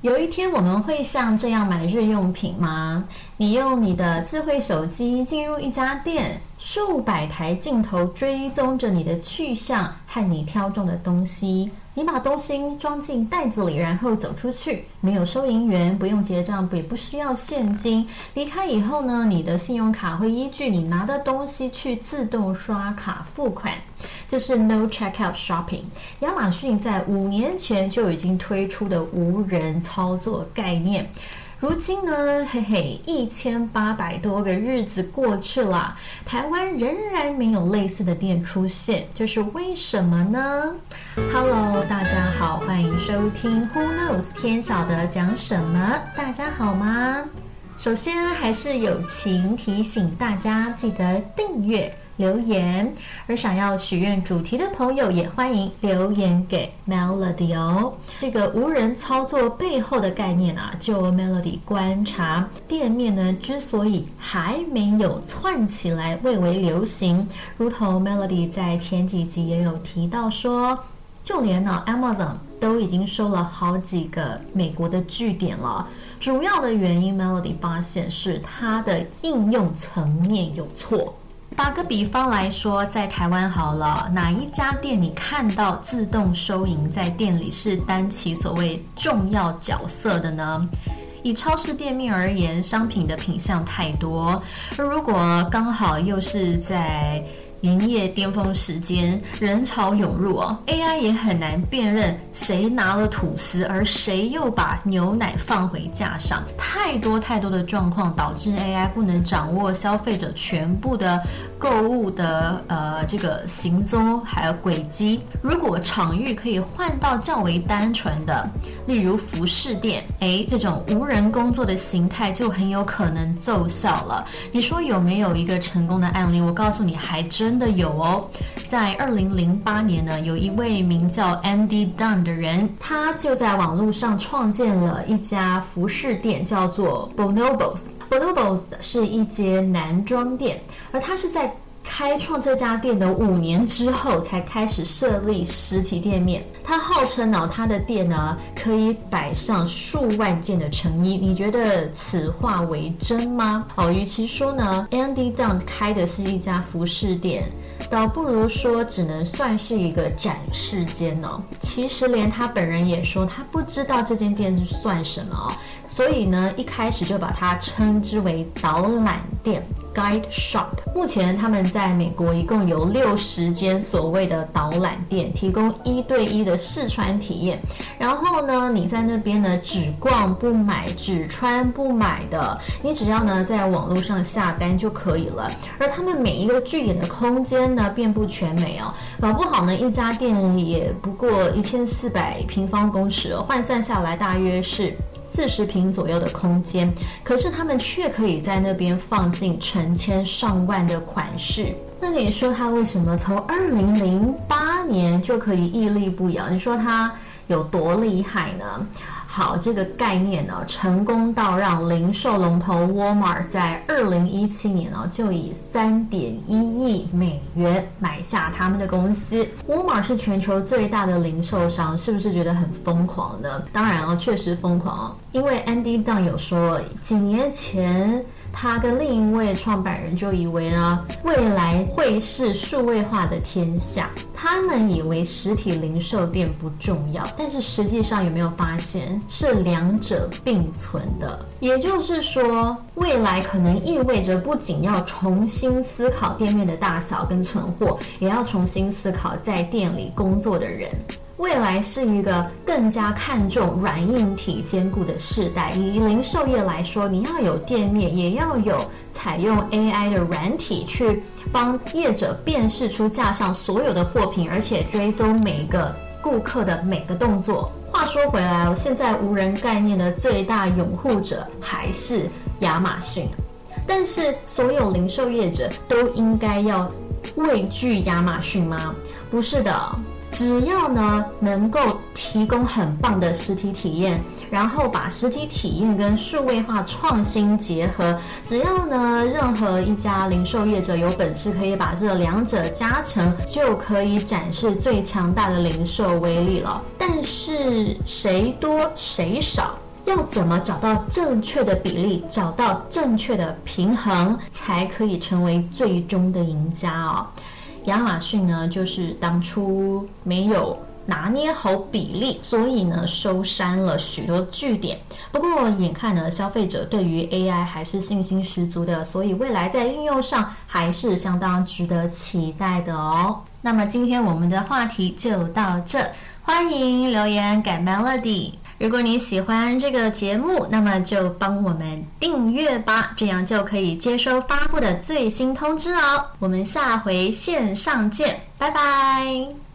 有一天我们会像这样买日用品吗？你用你的智慧手机进入一家店，数百台镜头追踪着你的去向和你挑中的东西。你把东西装进袋子里，然后走出去，没有收银员，不用结账，也不需要现金。离开以后呢，你的信用卡会依据你拿的东西去自动刷卡付款。这是 No Checkout Shopping。亚马逊在五年前就已经推出的无人操作概念。如今呢，嘿嘿，一千八百多个日子过去了，台湾仍然没有类似的店出现，这是为什么呢？Hello，大家好，欢迎收听 Who Knows 天晓得讲什么？大家好吗？首先还是友情提醒大家，记得订阅。留言，而想要许愿主题的朋友也欢迎留言给 Melody 哦。这个无人操作背后的概念啊，就 Melody 观察，店面呢之所以还没有窜起来，蔚为流行，如同 Melody 在前几集也有提到说，就连呢 Amazon 都已经收了好几个美国的据点了。主要的原因，Melody 发现是它的应用层面有错。打个比方来说，在台湾好了，哪一家店你看到自动收银在店里是担起所谓重要角色的呢？以超市店面而言，商品的品相太多，而如果刚好又是在。营业巅峰时间，人潮涌入哦，AI 也很难辨认谁拿了吐司，而谁又把牛奶放回架上。太多太多的状况导致 AI 不能掌握消费者全部的购物的呃这个行踪还有轨迹。如果场域可以换到较为单纯的，例如服饰店，诶，这种无人工作的形态就很有可能奏效了。你说有没有一个成功的案例？我告诉你，还真。真的有哦，在二零零八年呢，有一位名叫 Andy Dunn 的人，他就在网络上创建了一家服饰店，叫做 Bonobos。Bonobos 是一间男装店，而他是在。开创这家店的五年之后，才开始设立实体店面。他号称呢，他的店呢可以摆上数万件的成衣。你觉得此话为真吗？哦，与其说呢，Andy Dunn 开的是一家服饰店，倒不如说只能算是一个展示间哦。其实连他本人也说，他不知道这间店是算什么哦。所以呢，一开始就把它称之为导览店。Guide Shop，目前他们在美国一共有六十间所谓的导览店，提供一对一的试穿体验。然后呢，你在那边呢只逛不买，只穿不买的，你只要呢在网络上下单就可以了。而他们每一个据点的空间呢遍布全美哦，搞不好呢一家店也不过一千四百平方公尺，换算下来大约是。四十平左右的空间，可是他们却可以在那边放进成千上万的款式。那你说他为什么从二零零八年就可以屹立不摇？你说他有多厉害呢？好，这个概念呢，成功到让零售龙头 Walmart 在二零一七年呢，就以三点一亿美元买下他们的公司。Walmart 是全球最大的零售商，是不是觉得很疯狂呢？当然啊，确实疯狂，因为 Andy Dunn 有说，几年前。他跟另一位创办人就以为呢，未来会是数位化的天下。他们以为实体零售店不重要，但是实际上有没有发现是两者并存的？也就是说，未来可能意味着不仅要重新思考店面的大小跟存货，也要重新思考在店里工作的人。未来是一个更加看重软硬体兼顾的时代。以零售业来说，你要有店面，也要有采用 AI 的软体去帮业者辨识出架上所有的货品，而且追踪每个顾客的每个动作。话说回来，现在无人概念的最大拥护者还是亚马逊，但是所有零售业者都应该要畏惧亚马逊吗？不是的。只要呢能够提供很棒的实体体验，然后把实体体验跟数位化创新结合，只要呢任何一家零售业者有本事可以把这两者加成，就可以展示最强大的零售威力了。但是谁多谁少？要怎么找到正确的比例，找到正确的平衡，才可以成为最终的赢家哦。亚马逊呢，就是当初没有。拿捏好比例，所以呢收删了许多据点。不过眼看呢消费者对于 AI 还是信心十足的，所以未来在应用上还是相当值得期待的哦。那么今天我们的话题就到这，欢迎留言改 Melody。如果你喜欢这个节目，那么就帮我们订阅吧，这样就可以接收发布的最新通知哦。我们下回线上见，拜拜。